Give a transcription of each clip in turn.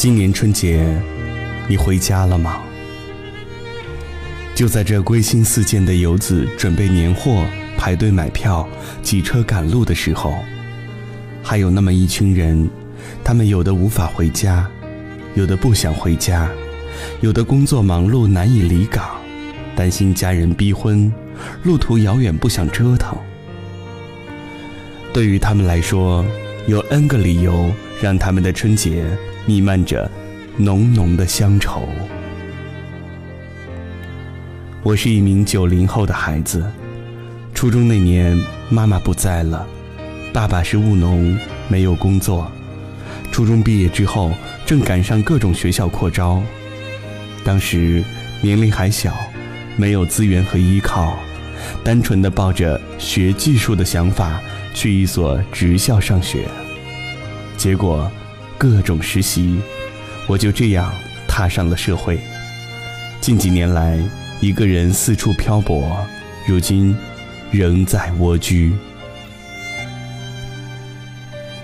今年春节，你回家了吗？就在这归心似箭的游子准备年货、排队买票、挤车赶路的时候，还有那么一群人，他们有的无法回家，有的不想回家，有的工作忙碌难以离岗，担心家人逼婚，路途遥远不想折腾。对于他们来说，有 N 个理由让他们的春节弥漫着浓浓的乡愁。我是一名九零后的孩子，初中那年妈妈不在了，爸爸是务农，没有工作。初中毕业之后，正赶上各种学校扩招，当时年龄还小，没有资源和依靠，单纯的抱着学技术的想法去一所职校上学。结果，各种实习，我就这样踏上了社会。近几年来。一个人四处漂泊，如今仍在蜗居。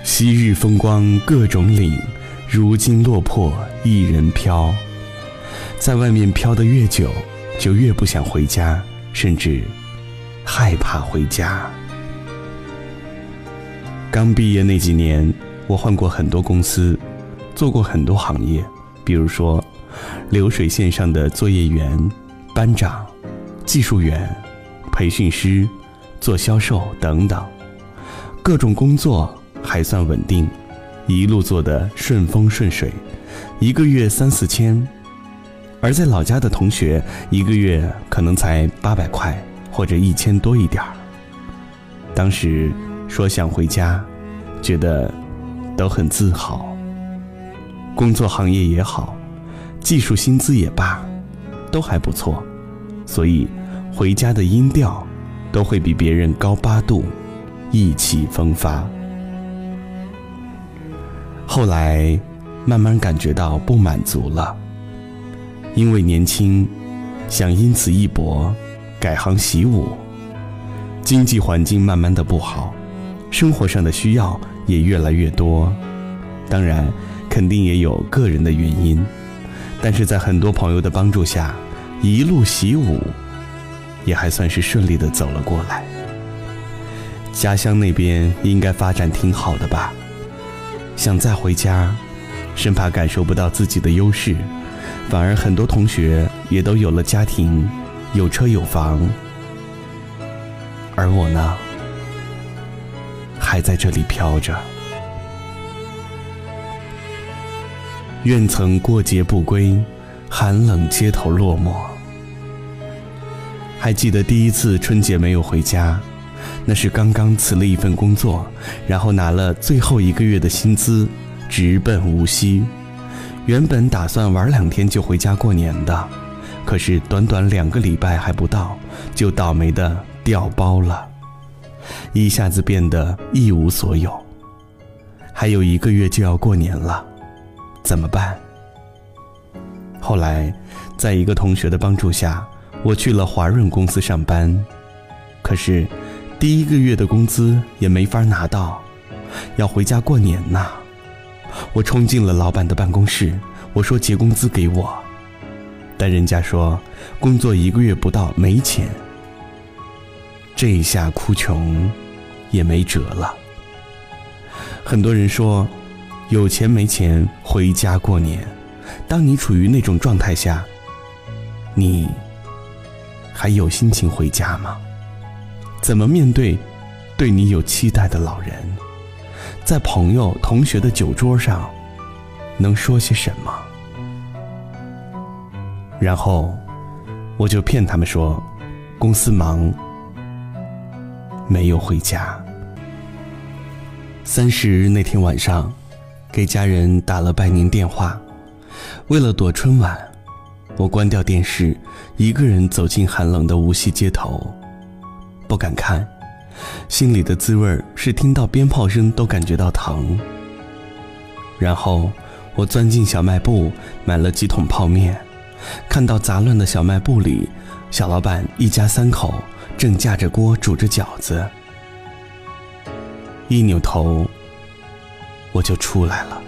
昔日风光各种领，如今落魄一人飘。在外面飘得越久，就越不想回家，甚至害怕回家。刚毕业那几年，我换过很多公司，做过很多行业，比如说流水线上的作业员。班长、技术员、培训师、做销售等等，各种工作还算稳定，一路做得顺风顺水，一个月三四千。而在老家的同学，一个月可能才八百块或者一千多一点儿。当时说想回家，觉得都很自豪。工作行业也好，技术薪资也罢。都还不错，所以回家的音调都会比别人高八度，意气风发。后来慢慢感觉到不满足了，因为年轻，想因此一搏，改行习武。经济环境慢慢的不好，生活上的需要也越来越多，当然肯定也有个人的原因，但是在很多朋友的帮助下。一路习武，也还算是顺利的走了过来。家乡那边应该发展挺好的吧？想再回家，生怕感受不到自己的优势，反而很多同学也都有了家庭，有车有房，而我呢，还在这里飘着。愿曾过节不归。寒冷街头落寞，还记得第一次春节没有回家，那是刚刚辞了一份工作，然后拿了最后一个月的薪资，直奔无锡。原本打算玩两天就回家过年的，可是短短两个礼拜还不到，就倒霉的掉包了，一下子变得一无所有。还有一个月就要过年了，怎么办？后来，在一个同学的帮助下，我去了华润公司上班。可是，第一个月的工资也没法拿到，要回家过年呐。我冲进了老板的办公室，我说结工资给我，但人家说工作一个月不到没钱。这一下哭穷，也没辙了。很多人说，有钱没钱回家过年。当你处于那种状态下，你还有心情回家吗？怎么面对对你有期待的老人？在朋友、同学的酒桌上，能说些什么？然后我就骗他们说，公司忙，没有回家。三十那天晚上，给家人打了拜年电话。为了躲春晚，我关掉电视，一个人走进寒冷的无锡街头，不敢看，心里的滋味是听到鞭炮声都感觉到疼。然后我钻进小卖部买了几桶泡面，看到杂乱的小卖部里，小老板一家三口正架着锅煮着饺子，一扭头，我就出来了。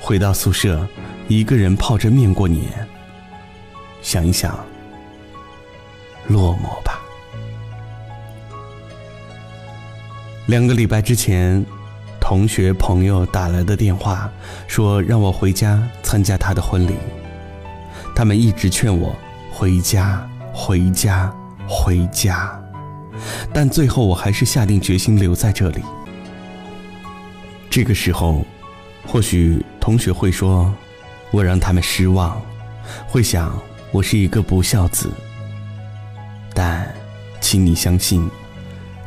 回到宿舍，一个人泡着面过年。想一想，落寞吧。两个礼拜之前，同学朋友打来的电话，说让我回家参加他的婚礼。他们一直劝我回家，回家，回家，但最后我还是下定决心留在这里。这个时候，或许同学会说，我让他们失望，会想我是一个不孝子。但，请你相信，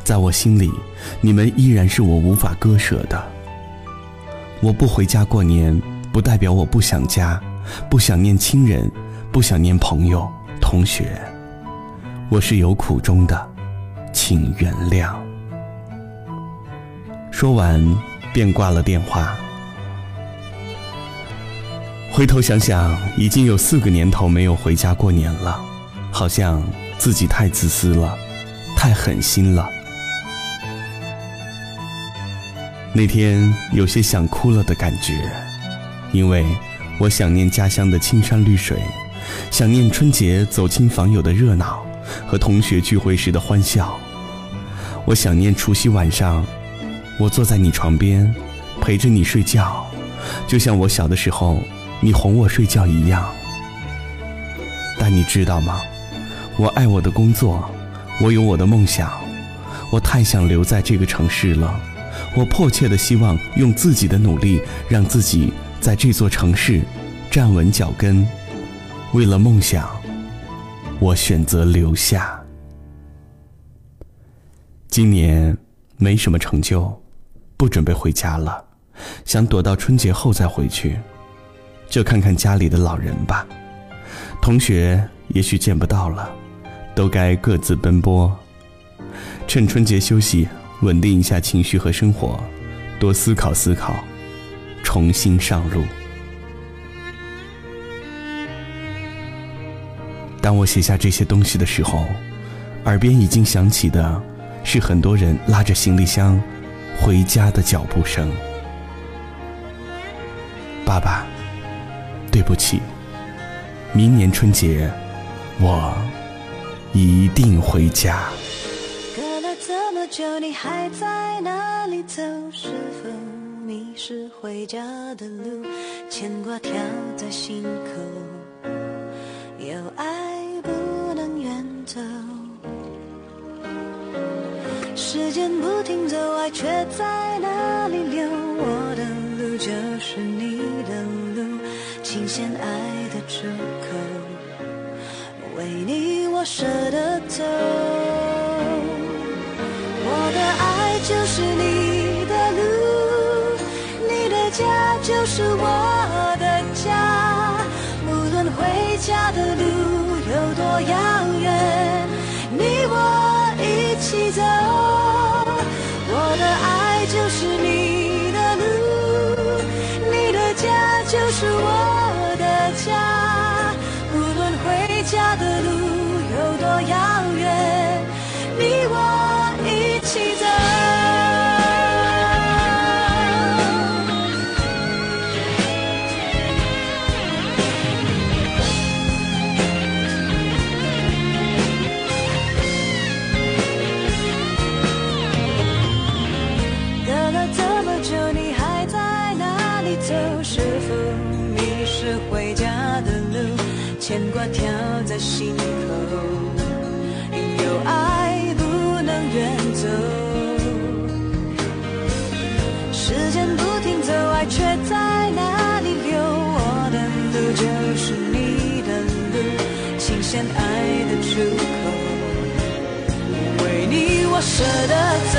在我心里，你们依然是我无法割舍的。我不回家过年，不代表我不想家，不想念亲人，不想念朋友、同学。我是有苦衷的，请原谅。说完。便挂了电话。回头想想，已经有四个年头没有回家过年了，好像自己太自私了，太狠心了。那天有些想哭了的感觉，因为我想念家乡的青山绿水，想念春节走亲访友的热闹和同学聚会时的欢笑，我想念除夕晚上。我坐在你床边，陪着你睡觉，就像我小的时候你哄我睡觉一样。但你知道吗？我爱我的工作，我有我的梦想，我太想留在这个城市了。我迫切的希望用自己的努力，让自己在这座城市站稳脚跟。为了梦想，我选择留下。今年没什么成就。不准备回家了，想躲到春节后再回去，就看看家里的老人吧。同学也许见不到了，都该各自奔波。趁春节休息，稳定一下情绪和生活，多思考思考，重新上路。当我写下这些东西的时候，耳边已经响起的是很多人拉着行李箱。回家的脚步声，爸爸，对不起，明年春节我一定回家。隔了这么久，你还在哪里走？是否迷失回家的路？牵挂跳在心口，有爱时间不停走，爱却在哪里流？我的路就是你的路，琴弦爱的出口，为你我舍得走。我的爱就是你的路，你的家就是我的家，无论回家的路有多遥远心口，有爱不能远走。时间不停走，爱却在哪里流？我的路就是你的路，琴弦爱的出口，为你我舍得走。